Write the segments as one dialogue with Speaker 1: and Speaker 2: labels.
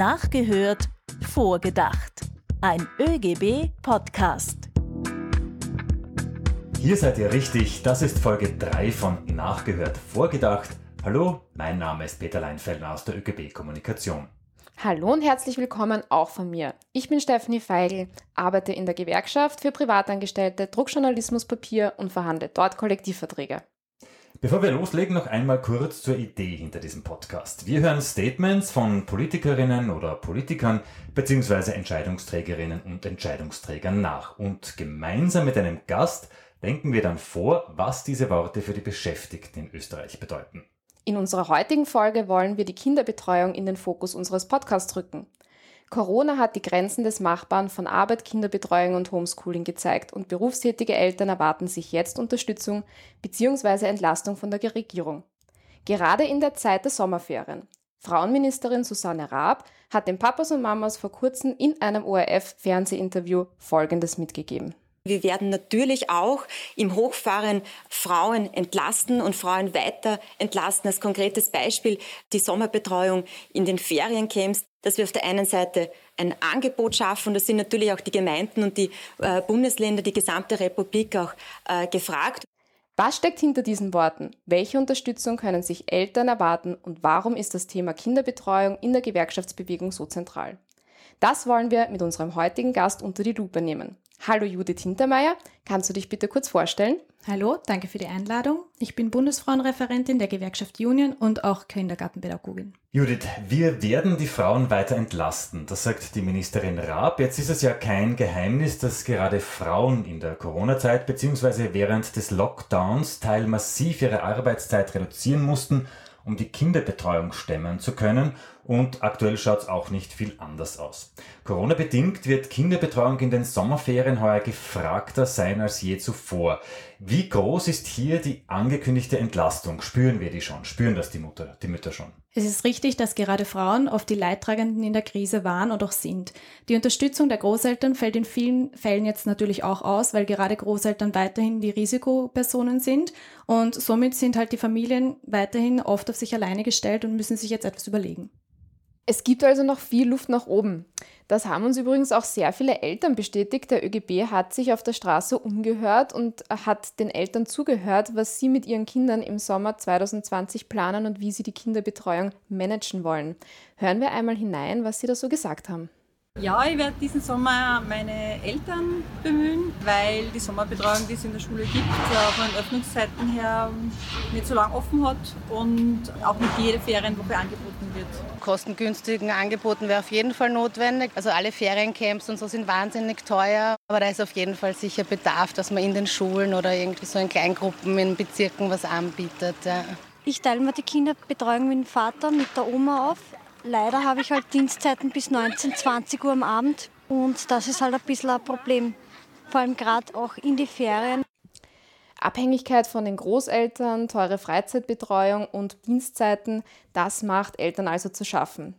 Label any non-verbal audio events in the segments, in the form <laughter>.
Speaker 1: Nachgehört, vorgedacht. Ein ÖGB-Podcast.
Speaker 2: Hier seid ihr richtig. Das ist Folge 3 von Nachgehört, vorgedacht. Hallo, mein Name ist Peter Leinfeldner aus der ÖGB Kommunikation.
Speaker 3: Hallo und herzlich willkommen auch von mir. Ich bin Stephanie Feigl, arbeite in der Gewerkschaft für Privatangestellte, Druckjournalismuspapier und verhandle dort Kollektivverträge.
Speaker 2: Bevor wir loslegen, noch einmal kurz zur Idee hinter diesem Podcast. Wir hören Statements von Politikerinnen oder Politikern bzw. Entscheidungsträgerinnen und Entscheidungsträgern nach und gemeinsam mit einem Gast denken wir dann vor, was diese Worte für die Beschäftigten in Österreich bedeuten.
Speaker 3: In unserer heutigen Folge wollen wir die Kinderbetreuung in den Fokus unseres Podcasts rücken. Corona hat die Grenzen des Machbaren von Arbeit, Kinderbetreuung und Homeschooling gezeigt und berufstätige Eltern erwarten sich jetzt Unterstützung bzw. Entlastung von der Regierung. Gerade in der Zeit der Sommerferien. Frauenministerin Susanne Raab hat den Papas und Mamas vor kurzem in einem ORF-Fernsehinterview Folgendes mitgegeben.
Speaker 4: Wir werden natürlich auch im Hochfahren Frauen entlasten und Frauen weiter entlasten. Als konkretes Beispiel die Sommerbetreuung in den Feriencamps, dass wir auf der einen Seite ein Angebot schaffen das sind natürlich auch die Gemeinden und die äh, Bundesländer, die gesamte Republik auch äh, gefragt.
Speaker 3: Was steckt hinter diesen Worten? Welche Unterstützung können sich Eltern erwarten und warum ist das Thema Kinderbetreuung in der Gewerkschaftsbewegung so zentral? Das wollen wir mit unserem heutigen Gast unter die Lupe nehmen. Hallo Judith Hintermeier, kannst du dich bitte kurz vorstellen?
Speaker 5: Hallo, danke für die Einladung. Ich bin Bundesfrauenreferentin der Gewerkschaft Union und auch Kindergartenpädagogin.
Speaker 2: Judith, wir werden die Frauen weiter entlasten, das sagt die Ministerin Raab. Jetzt ist es ja kein Geheimnis, dass gerade Frauen in der Corona-Zeit bzw. während des Lockdowns teil massiv ihre Arbeitszeit reduzieren mussten um die Kinderbetreuung stemmen zu können und aktuell schaut es auch nicht viel anders aus. Corona-bedingt wird Kinderbetreuung in den Sommerferien heuer gefragter sein als je zuvor. Wie groß ist hier die angekündigte Entlastung? Spüren wir die schon? Spüren das die, Mutter, die Mütter schon?
Speaker 5: Es ist richtig, dass gerade Frauen oft die Leidtragenden in der Krise waren und auch sind. Die Unterstützung der Großeltern fällt in vielen Fällen jetzt natürlich auch aus, weil gerade Großeltern weiterhin die Risikopersonen sind und somit sind halt die Familien weiterhin oft auf sich alleine gestellt und müssen sich jetzt etwas überlegen.
Speaker 3: Es gibt also noch viel Luft nach oben. Das haben uns übrigens auch sehr viele Eltern bestätigt. Der ÖGB hat sich auf der Straße umgehört und hat den Eltern zugehört, was sie mit ihren Kindern im Sommer 2020 planen und wie sie die Kinderbetreuung managen wollen. Hören wir einmal hinein, was sie da so gesagt haben.
Speaker 6: Ja, ich werde diesen Sommer meine Eltern bemühen, weil die Sommerbetreuung, die es in der Schule gibt, von den Öffnungszeiten her nicht so lange offen hat und auch nicht jede Ferienwoche angeboten wird.
Speaker 7: Kostengünstigen Angeboten wäre auf jeden Fall notwendig. Also alle Feriencamps und so sind wahnsinnig teuer, aber da ist auf jeden Fall sicher Bedarf, dass man in den Schulen oder irgendwie so in Kleingruppen in Bezirken was anbietet. Ja.
Speaker 8: Ich teile mir die Kinderbetreuung mit dem Vater, mit der Oma auf. Leider habe ich halt Dienstzeiten bis 19, 20 Uhr am Abend und das ist halt ein bisschen ein Problem. Vor allem gerade auch in die Ferien.
Speaker 3: Abhängigkeit von den Großeltern, teure Freizeitbetreuung und Dienstzeiten, das macht Eltern also zu schaffen.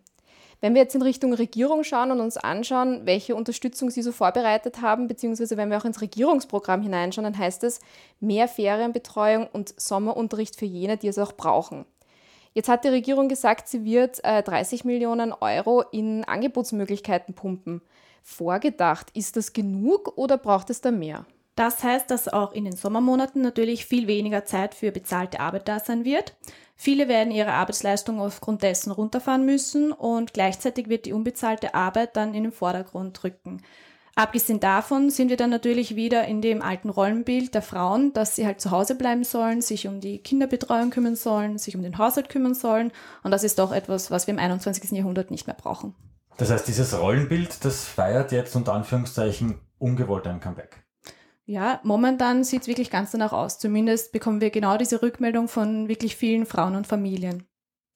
Speaker 3: Wenn wir jetzt in Richtung Regierung schauen und uns anschauen, welche Unterstützung sie so vorbereitet haben, beziehungsweise wenn wir auch ins Regierungsprogramm hineinschauen, dann heißt es mehr Ferienbetreuung und Sommerunterricht für jene, die es auch brauchen. Jetzt hat die Regierung gesagt, sie wird äh, 30 Millionen Euro in Angebotsmöglichkeiten pumpen. Vorgedacht, ist das genug oder braucht es da mehr?
Speaker 5: Das heißt, dass auch in den Sommermonaten natürlich viel weniger Zeit für bezahlte Arbeit da sein wird. Viele werden ihre Arbeitsleistung aufgrund dessen runterfahren müssen und gleichzeitig wird die unbezahlte Arbeit dann in den Vordergrund rücken. Abgesehen davon sind wir dann natürlich wieder in dem alten Rollenbild der Frauen, dass sie halt zu Hause bleiben sollen, sich um die Kinderbetreuung kümmern sollen, sich um den Haushalt kümmern sollen. Und das ist doch etwas, was wir im 21. Jahrhundert nicht mehr brauchen.
Speaker 2: Das heißt, dieses Rollenbild, das feiert jetzt unter Anführungszeichen ungewollt ein Comeback.
Speaker 5: Ja, momentan sieht es wirklich ganz danach aus. Zumindest bekommen wir genau diese Rückmeldung von wirklich vielen Frauen und Familien.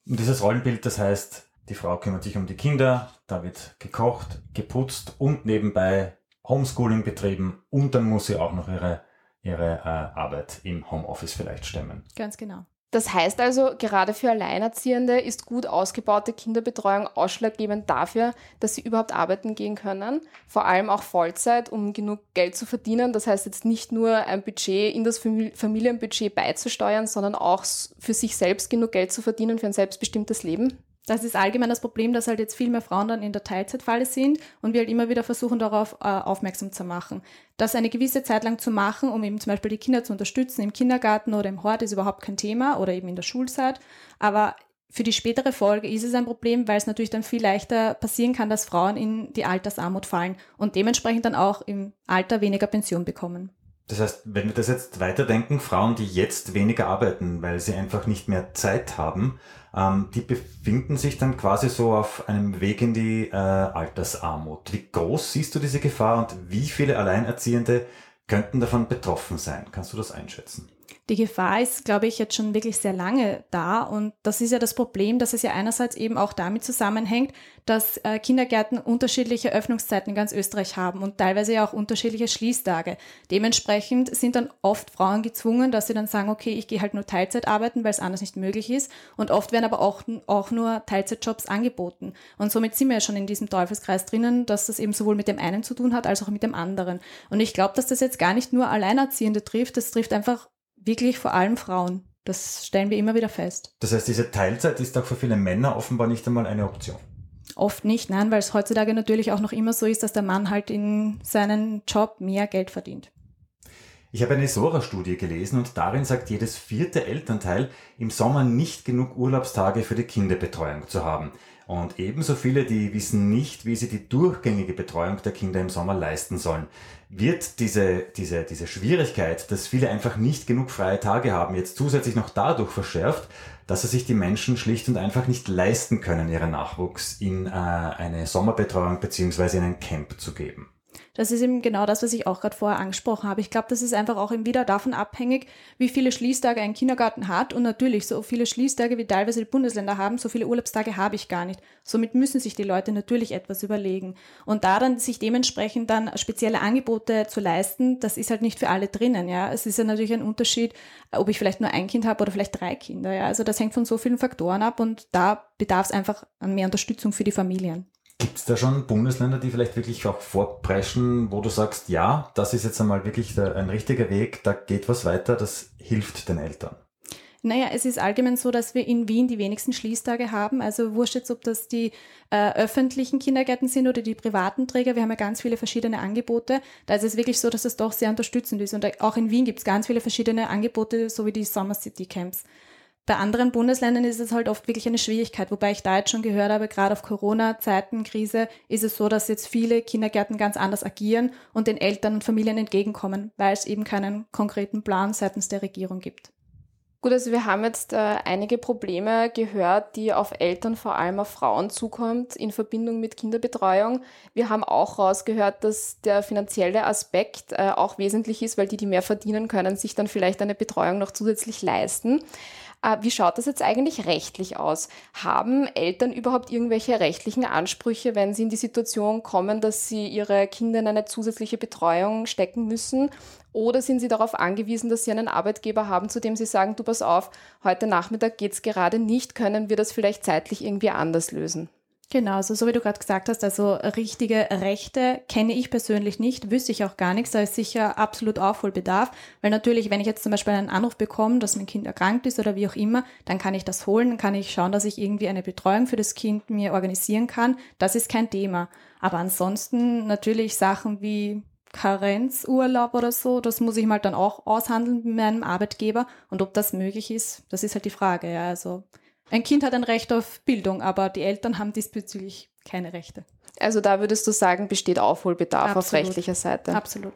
Speaker 2: Und dieses Rollenbild, das heißt, die Frau kümmert sich um die Kinder, da wird gekocht, geputzt und nebenbei Homeschooling betrieben und dann muss sie auch noch ihre, ihre äh, Arbeit im Homeoffice vielleicht stemmen.
Speaker 5: Ganz genau.
Speaker 3: Das heißt also, gerade für Alleinerziehende ist gut ausgebaute Kinderbetreuung ausschlaggebend dafür, dass sie überhaupt arbeiten gehen können. Vor allem auch Vollzeit, um genug Geld zu verdienen. Das heißt jetzt nicht nur ein Budget in das Familienbudget beizusteuern, sondern auch für sich selbst genug Geld zu verdienen für ein selbstbestimmtes Leben.
Speaker 5: Das ist allgemein das Problem, dass halt jetzt viel mehr Frauen dann in der Teilzeitfalle sind und wir halt immer wieder versuchen, darauf äh, aufmerksam zu machen. Das eine gewisse Zeit lang zu machen, um eben zum Beispiel die Kinder zu unterstützen im Kindergarten oder im Hort, ist überhaupt kein Thema oder eben in der Schulzeit. Aber für die spätere Folge ist es ein Problem, weil es natürlich dann viel leichter passieren kann, dass Frauen in die Altersarmut fallen und dementsprechend dann auch im Alter weniger Pension bekommen.
Speaker 2: Das heißt, wenn wir das jetzt weiterdenken, Frauen, die jetzt weniger arbeiten, weil sie einfach nicht mehr Zeit haben, ähm, die befinden sich dann quasi so auf einem Weg in die äh, Altersarmut. Wie groß siehst du diese Gefahr und wie viele Alleinerziehende könnten davon betroffen sein? Kannst du das einschätzen?
Speaker 5: Die Gefahr ist, glaube ich, jetzt schon wirklich sehr lange da. Und das ist ja das Problem, dass es ja einerseits eben auch damit zusammenhängt, dass äh, Kindergärten unterschiedliche Öffnungszeiten in ganz Österreich haben und teilweise ja auch unterschiedliche Schließtage. Dementsprechend sind dann oft Frauen gezwungen, dass sie dann sagen, okay, ich gehe halt nur Teilzeit arbeiten, weil es anders nicht möglich ist. Und oft werden aber auch, auch nur Teilzeitjobs angeboten. Und somit sind wir ja schon in diesem Teufelskreis drinnen, dass das eben sowohl mit dem einen zu tun hat, als auch mit dem anderen. Und ich glaube, dass das jetzt gar nicht nur Alleinerziehende trifft, das trifft einfach wirklich vor allem Frauen. Das stellen wir immer wieder fest.
Speaker 2: Das heißt, diese Teilzeit ist auch für viele Männer offenbar nicht einmal eine Option.
Speaker 5: Oft nicht, nein, weil es heutzutage natürlich auch noch immer so ist, dass der Mann halt in seinem Job mehr Geld verdient.
Speaker 2: Ich habe eine Sora-Studie gelesen und darin sagt jedes vierte Elternteil, im Sommer nicht genug Urlaubstage für die Kinderbetreuung zu haben. Und ebenso viele, die wissen nicht, wie sie die durchgängige Betreuung der Kinder im Sommer leisten sollen. Wird diese, diese, diese Schwierigkeit, dass viele einfach nicht genug freie Tage haben, jetzt zusätzlich noch dadurch verschärft, dass es sich die Menschen schlicht und einfach nicht leisten können, ihren Nachwuchs in äh, eine Sommerbetreuung beziehungsweise in ein Camp zu geben?
Speaker 5: Das ist eben genau das, was ich auch gerade vorher angesprochen habe. Ich glaube, das ist einfach auch wieder davon abhängig, wie viele Schließtage ein Kindergarten hat. Und natürlich, so viele Schließtage wie teilweise die Bundesländer haben, so viele Urlaubstage habe ich gar nicht. Somit müssen sich die Leute natürlich etwas überlegen. Und da dann sich dementsprechend dann spezielle Angebote zu leisten, das ist halt nicht für alle drinnen. Ja, es ist ja natürlich ein Unterschied, ob ich vielleicht nur ein Kind habe oder vielleicht drei Kinder. Ja, also das hängt von so vielen Faktoren ab und da bedarf es einfach an mehr Unterstützung für die Familien.
Speaker 2: Gibt es da schon Bundesländer, die vielleicht wirklich auch vorpreschen, wo du sagst, ja, das ist jetzt einmal wirklich ein richtiger Weg, da geht was weiter, das hilft den Eltern?
Speaker 5: Naja, es ist allgemein so, dass wir in Wien die wenigsten Schließtage haben. Also wurscht jetzt, ob das die äh, öffentlichen Kindergärten sind oder die privaten Träger. Wir haben ja ganz viele verschiedene Angebote. Da ist es wirklich so, dass es doch sehr unterstützend ist. Und auch in Wien gibt es ganz viele verschiedene Angebote, so wie die Summer City Camps. Bei anderen Bundesländern ist es halt oft wirklich eine Schwierigkeit, wobei ich da jetzt schon gehört habe, gerade auf Corona-Zeiten, Krise, ist es so, dass jetzt viele Kindergärten ganz anders agieren und den Eltern und Familien entgegenkommen, weil es eben keinen konkreten Plan seitens der Regierung gibt.
Speaker 3: Gut, also wir haben jetzt äh, einige Probleme gehört, die auf Eltern, vor allem auf Frauen zukommt in Verbindung mit Kinderbetreuung. Wir haben auch rausgehört, dass der finanzielle Aspekt äh, auch wesentlich ist, weil die, die mehr verdienen können, sich dann vielleicht eine Betreuung noch zusätzlich leisten. Äh, wie schaut das jetzt eigentlich rechtlich aus? Haben Eltern überhaupt irgendwelche rechtlichen Ansprüche, wenn sie in die Situation kommen, dass sie ihre Kinder in eine zusätzliche Betreuung stecken müssen? Oder sind sie darauf angewiesen, dass sie einen Arbeitgeber haben, zu dem sie sagen, du pass auf, heute Nachmittag geht es gerade nicht, können wir das vielleicht zeitlich irgendwie anders lösen?
Speaker 5: Genau, also so wie du gerade gesagt hast, also richtige Rechte kenne ich persönlich nicht, wüsste ich auch gar nichts, da ist sicher absolut Aufholbedarf, weil natürlich, wenn ich jetzt zum Beispiel einen Anruf bekomme, dass mein Kind erkrankt ist oder wie auch immer, dann kann ich das holen, dann kann ich schauen, dass ich irgendwie eine Betreuung für das Kind mir organisieren kann, das ist kein Thema. Aber ansonsten natürlich Sachen wie Karenzurlaub oder so, das muss ich mal dann auch aushandeln mit meinem Arbeitgeber und ob das möglich ist, das ist halt die Frage, ja, also ein Kind hat ein Recht auf Bildung, aber die Eltern haben diesbezüglich keine Rechte.
Speaker 3: Also da würdest du sagen, besteht Aufholbedarf Absolut. auf rechtlicher Seite.
Speaker 5: Absolut.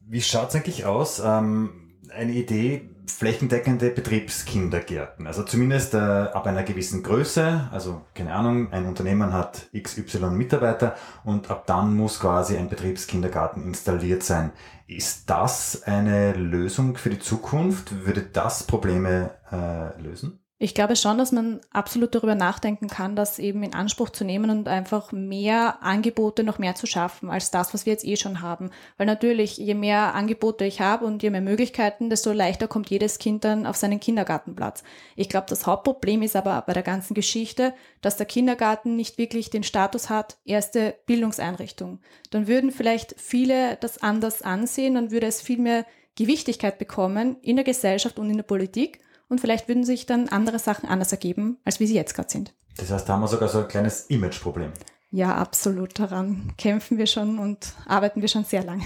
Speaker 2: Wie schaut es eigentlich aus? Ähm, eine Idee, flächendeckende Betriebskindergärten. Also zumindest äh, ab einer gewissen Größe, also keine Ahnung, ein Unternehmen hat XY Mitarbeiter und ab dann muss quasi ein Betriebskindergarten installiert sein. Ist das eine Lösung für die Zukunft? Würde das Probleme äh, lösen?
Speaker 5: Ich glaube schon, dass man absolut darüber nachdenken kann, das eben in Anspruch zu nehmen und einfach mehr Angebote noch mehr zu schaffen als das, was wir jetzt eh schon haben. Weil natürlich, je mehr Angebote ich habe und je mehr Möglichkeiten, desto leichter kommt jedes Kind dann auf seinen Kindergartenplatz. Ich glaube, das Hauptproblem ist aber bei der ganzen Geschichte, dass der Kindergarten nicht wirklich den Status hat, erste Bildungseinrichtung. Dann würden vielleicht viele das anders ansehen, dann würde es viel mehr Gewichtigkeit bekommen in der Gesellschaft und in der Politik und vielleicht würden sich dann andere Sachen anders ergeben, als wie sie jetzt gerade sind.
Speaker 2: Das heißt, da haben wir sogar so ein kleines Imageproblem.
Speaker 5: Ja, absolut. Daran kämpfen wir schon und arbeiten wir schon sehr lange.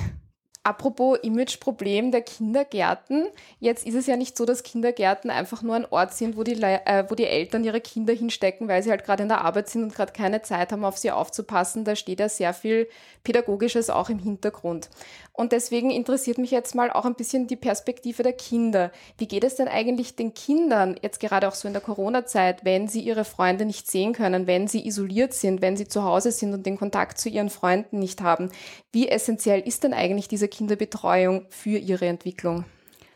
Speaker 3: Apropos Imageproblem der Kindergärten. Jetzt ist es ja nicht so, dass Kindergärten einfach nur ein Ort sind, wo die, äh, wo die Eltern ihre Kinder hinstecken, weil sie halt gerade in der Arbeit sind und gerade keine Zeit haben, auf sie aufzupassen. Da steht ja sehr viel Pädagogisches auch im Hintergrund. Und deswegen interessiert mich jetzt mal auch ein bisschen die Perspektive der Kinder. Wie geht es denn eigentlich den Kindern, jetzt gerade auch so in der Corona-Zeit, wenn sie ihre Freunde nicht sehen können, wenn sie isoliert sind, wenn sie zu Hause sind und den Kontakt zu ihren Freunden nicht haben? Wie essentiell ist denn eigentlich diese Kinderbetreuung für ihre Entwicklung?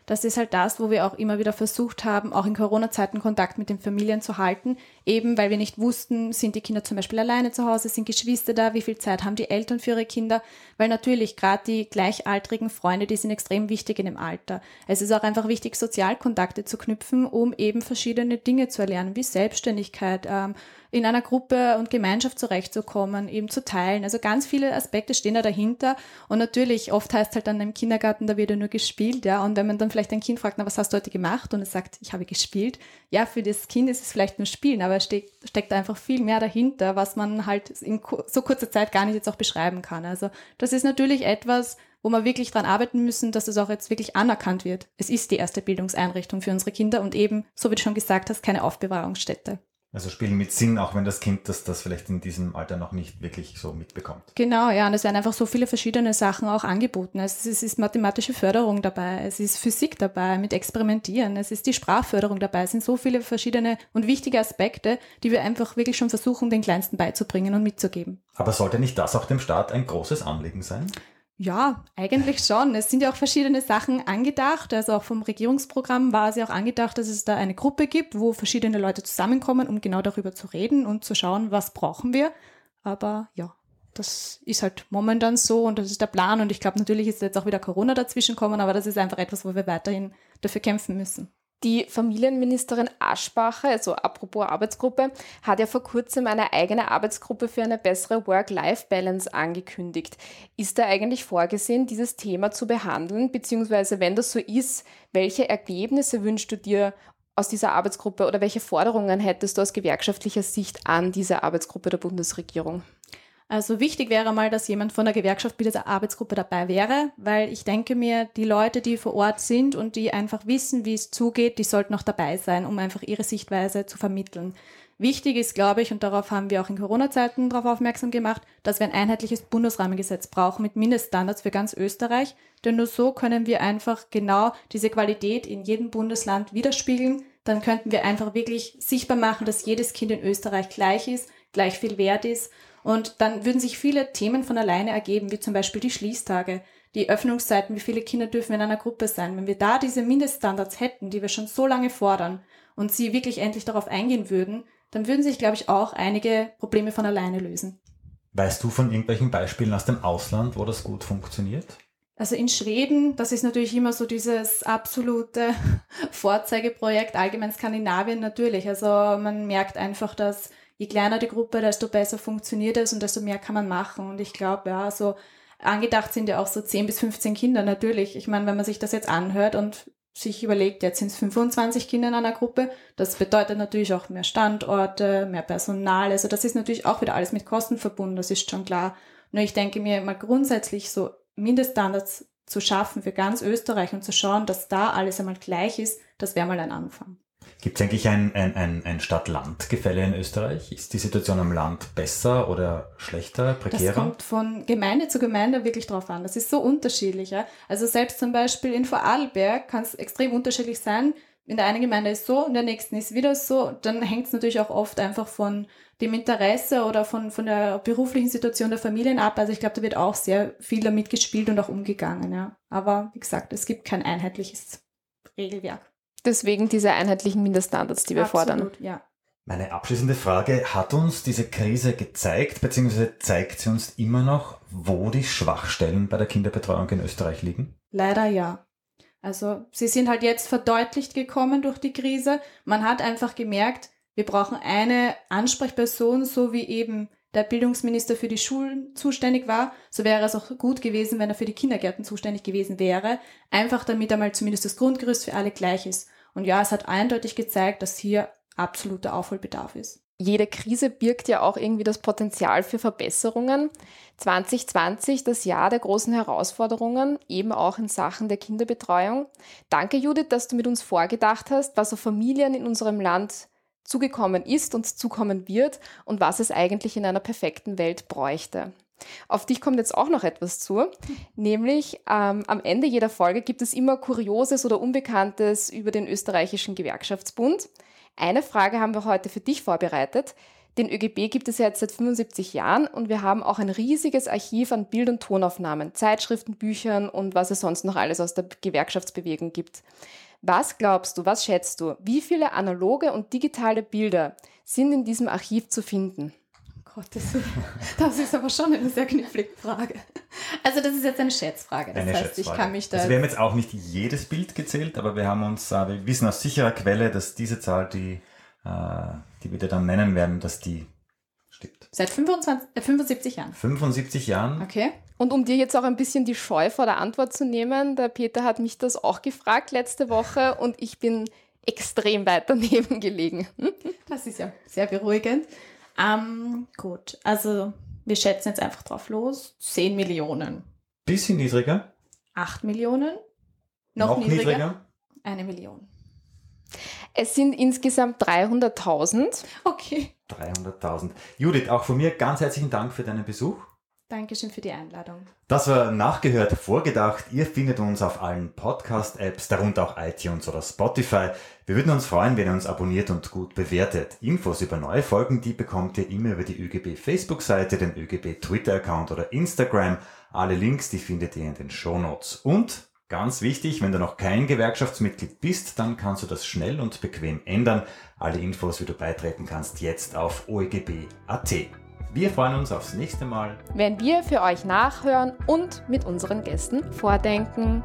Speaker 5: Das ist halt das, wo wir auch immer wieder versucht haben, auch in Corona-Zeiten Kontakt mit den Familien zu halten, eben weil wir nicht wussten, sind die Kinder zum Beispiel alleine zu Hause, sind Geschwister da, wie viel Zeit haben die Eltern für ihre Kinder, weil natürlich gerade die gleichaltrigen Freunde, die sind extrem wichtig in dem Alter. Es ist auch einfach wichtig, Sozialkontakte zu knüpfen, um eben verschiedene Dinge zu erlernen, wie Selbstständigkeit, ähm, in einer Gruppe und Gemeinschaft zurechtzukommen, eben zu teilen. Also ganz viele Aspekte stehen da dahinter. Und natürlich, oft heißt halt dann im Kindergarten, da wird ja nur gespielt, ja. Und wenn man dann vielleicht ein Kind fragt, na, was hast du heute gemacht? Und es sagt, ich habe gespielt. Ja, für das Kind ist es vielleicht nur Spielen, aber es steckt, steckt einfach viel mehr dahinter, was man halt in so kurzer Zeit gar nicht jetzt auch beschreiben kann. Also das ist natürlich etwas, wo wir wirklich dran arbeiten müssen, dass es auch jetzt wirklich anerkannt wird. Es ist die erste Bildungseinrichtung für unsere Kinder und eben, so wie du schon gesagt hast, keine Aufbewahrungsstätte.
Speaker 2: Also spielen mit Sinn, auch wenn das Kind das, das vielleicht in diesem Alter noch nicht wirklich so mitbekommt.
Speaker 5: Genau, ja, und es werden einfach so viele verschiedene Sachen auch angeboten. Ist, es ist mathematische Förderung dabei, es ist Physik dabei mit Experimentieren, es ist die Sprachförderung dabei, es sind so viele verschiedene und wichtige Aspekte, die wir einfach wirklich schon versuchen, den Kleinsten beizubringen und mitzugeben.
Speaker 2: Aber sollte nicht das auch dem Staat ein großes Anliegen sein?
Speaker 5: Ja, eigentlich schon. Es sind ja auch verschiedene Sachen angedacht. Also auch vom Regierungsprogramm war es ja auch angedacht, dass es da eine Gruppe gibt, wo verschiedene Leute zusammenkommen, um genau darüber zu reden und zu schauen, was brauchen wir. Aber ja, das ist halt momentan so und das ist der Plan. Und ich glaube, natürlich ist jetzt auch wieder Corona dazwischen kommen, aber das ist einfach etwas, wo wir weiterhin dafür kämpfen müssen.
Speaker 3: Die Familienministerin Aschbacher, also apropos Arbeitsgruppe, hat ja vor kurzem eine eigene Arbeitsgruppe für eine bessere Work-Life-Balance angekündigt. Ist da eigentlich vorgesehen, dieses Thema zu behandeln? Beziehungsweise, wenn das so ist, welche Ergebnisse wünschst du dir aus dieser Arbeitsgruppe oder welche Forderungen hättest du aus gewerkschaftlicher Sicht an diese Arbeitsgruppe der Bundesregierung?
Speaker 5: Also wichtig wäre mal, dass jemand von der Gewerkschaft bei dieser Arbeitsgruppe dabei wäre, weil ich denke mir, die Leute, die vor Ort sind und die einfach wissen, wie es zugeht, die sollten noch dabei sein, um einfach ihre Sichtweise zu vermitteln. Wichtig ist, glaube ich, und darauf haben wir auch in Corona-Zeiten darauf aufmerksam gemacht, dass wir ein einheitliches Bundesrahmengesetz brauchen mit Mindeststandards für ganz Österreich, denn nur so können wir einfach genau diese Qualität in jedem Bundesland widerspiegeln. Dann könnten wir einfach wirklich sichtbar machen, dass jedes Kind in Österreich gleich ist, gleich viel wert ist und dann würden sich viele Themen von alleine ergeben, wie zum Beispiel die Schließtage, die Öffnungszeiten, wie viele Kinder dürfen in einer Gruppe sein. Wenn wir da diese Mindeststandards hätten, die wir schon so lange fordern und sie wirklich endlich darauf eingehen würden, dann würden sich, glaube ich, auch einige Probleme von alleine lösen.
Speaker 2: Weißt du von irgendwelchen Beispielen aus dem Ausland, wo das gut funktioniert?
Speaker 5: Also in Schweden, das ist natürlich immer so dieses absolute <laughs> Vorzeigeprojekt, allgemein Skandinavien natürlich. Also man merkt einfach, dass je kleiner die Gruppe, desto besser funktioniert es und desto mehr kann man machen. Und ich glaube, ja, so angedacht sind ja auch so 10 bis 15 Kinder natürlich. Ich meine, wenn man sich das jetzt anhört und sich überlegt, jetzt sind es 25 Kinder in einer Gruppe, das bedeutet natürlich auch mehr Standorte, mehr Personal. Also das ist natürlich auch wieder alles mit Kosten verbunden, das ist schon klar. Nur ich denke mir mal grundsätzlich so Mindeststandards zu schaffen für ganz Österreich und zu schauen, dass da alles einmal gleich ist, das wäre mal ein Anfang.
Speaker 2: Gibt es eigentlich ein, ein, ein, ein Stadt-Land-Gefälle in Österreich? Ist die Situation am Land besser oder schlechter, prekärer?
Speaker 5: Das kommt von Gemeinde zu Gemeinde wirklich drauf an. Das ist so unterschiedlich. Ja? Also selbst zum Beispiel in Vorarlberg kann es extrem unterschiedlich sein. In der einen Gemeinde ist so, in der nächsten ist wieder so. Dann hängt es natürlich auch oft einfach von dem Interesse oder von, von der beruflichen Situation der Familien ab. Also ich glaube, da wird auch sehr viel damit gespielt und auch umgegangen. Ja. Aber wie gesagt, es gibt kein einheitliches Regelwerk.
Speaker 3: Deswegen diese einheitlichen Mindeststandards, die wir Absolut, fordern.
Speaker 5: Ja.
Speaker 2: Meine abschließende Frage, hat uns diese Krise gezeigt, beziehungsweise zeigt sie uns immer noch, wo die Schwachstellen bei der Kinderbetreuung in Österreich liegen?
Speaker 5: Leider ja. Also sie sind halt jetzt verdeutlicht gekommen durch die Krise. Man hat einfach gemerkt, wir brauchen eine Ansprechperson, so wie eben der Bildungsminister für die Schulen zuständig war, so wäre es auch gut gewesen, wenn er für die Kindergärten zuständig gewesen wäre, einfach damit einmal zumindest das Grundgerüst für alle gleich ist. Und ja, es hat eindeutig gezeigt, dass hier absoluter Aufholbedarf ist.
Speaker 3: Jede Krise birgt ja auch irgendwie das Potenzial für Verbesserungen. 2020, das Jahr der großen Herausforderungen, eben auch in Sachen der Kinderbetreuung. Danke, Judith, dass du mit uns vorgedacht hast, was auf Familien in unserem Land zugekommen ist und zukommen wird und was es eigentlich in einer perfekten Welt bräuchte. Auf dich kommt jetzt auch noch etwas zu, <laughs> nämlich ähm, am Ende jeder Folge gibt es immer Kurioses oder Unbekanntes über den österreichischen Gewerkschaftsbund. Eine Frage haben wir heute für dich vorbereitet. Den ÖGB gibt es ja jetzt seit 75 Jahren und wir haben auch ein riesiges Archiv an Bild- und Tonaufnahmen, Zeitschriften, Büchern und was es sonst noch alles aus der Gewerkschaftsbewegung gibt. Was glaubst du, was schätzt du, wie viele analoge und digitale Bilder sind in diesem Archiv zu finden?
Speaker 5: Gottes Das ist aber schon eine sehr knifflige Frage. Also das ist jetzt eine Schätzfrage. Das
Speaker 2: eine
Speaker 5: heißt,
Speaker 2: Schätzfrage.
Speaker 5: ich kann mich da...
Speaker 2: Also wir haben jetzt auch nicht jedes Bild gezählt, aber wir haben uns, äh, wir wissen aus sicherer Quelle, dass diese Zahl, die, äh, die wir dir dann nennen werden, dass die stimmt.
Speaker 5: Seit 25, äh, 75 Jahren.
Speaker 2: 75 Jahren.
Speaker 5: Okay.
Speaker 3: Und um dir jetzt auch ein bisschen die Scheu vor der Antwort zu nehmen, der Peter hat mich das auch gefragt letzte Woche <laughs> und ich bin extrem weit daneben <laughs> gelegen.
Speaker 5: Das ist ja sehr beruhigend. Ähm, gut, also wir schätzen jetzt einfach drauf los. 10 Millionen.
Speaker 2: Bisschen niedriger.
Speaker 5: 8 Millionen.
Speaker 2: Noch, niedriger.
Speaker 5: Eine Million.
Speaker 3: Es sind insgesamt 300.000.
Speaker 5: Okay.
Speaker 2: 300.000. Judith, auch von mir ganz herzlichen Dank für deinen Besuch.
Speaker 5: Dankeschön für die Einladung.
Speaker 2: Das war nachgehört, vorgedacht. Ihr findet uns auf allen Podcast-Apps, darunter auch iTunes oder Spotify. Wir würden uns freuen, wenn ihr uns abonniert und gut bewertet. Infos über neue Folgen, die bekommt ihr immer über die ÖGB Facebook-Seite, den ÖGB Twitter-Account oder Instagram. Alle Links, die findet ihr in den Shownotes. Und ganz wichtig, wenn du noch kein Gewerkschaftsmitglied bist, dann kannst du das schnell und bequem ändern. Alle Infos, wie du beitreten kannst, jetzt auf oegb.at. Wir freuen uns aufs nächste Mal.
Speaker 3: Wenn wir für euch nachhören und mit unseren Gästen vordenken.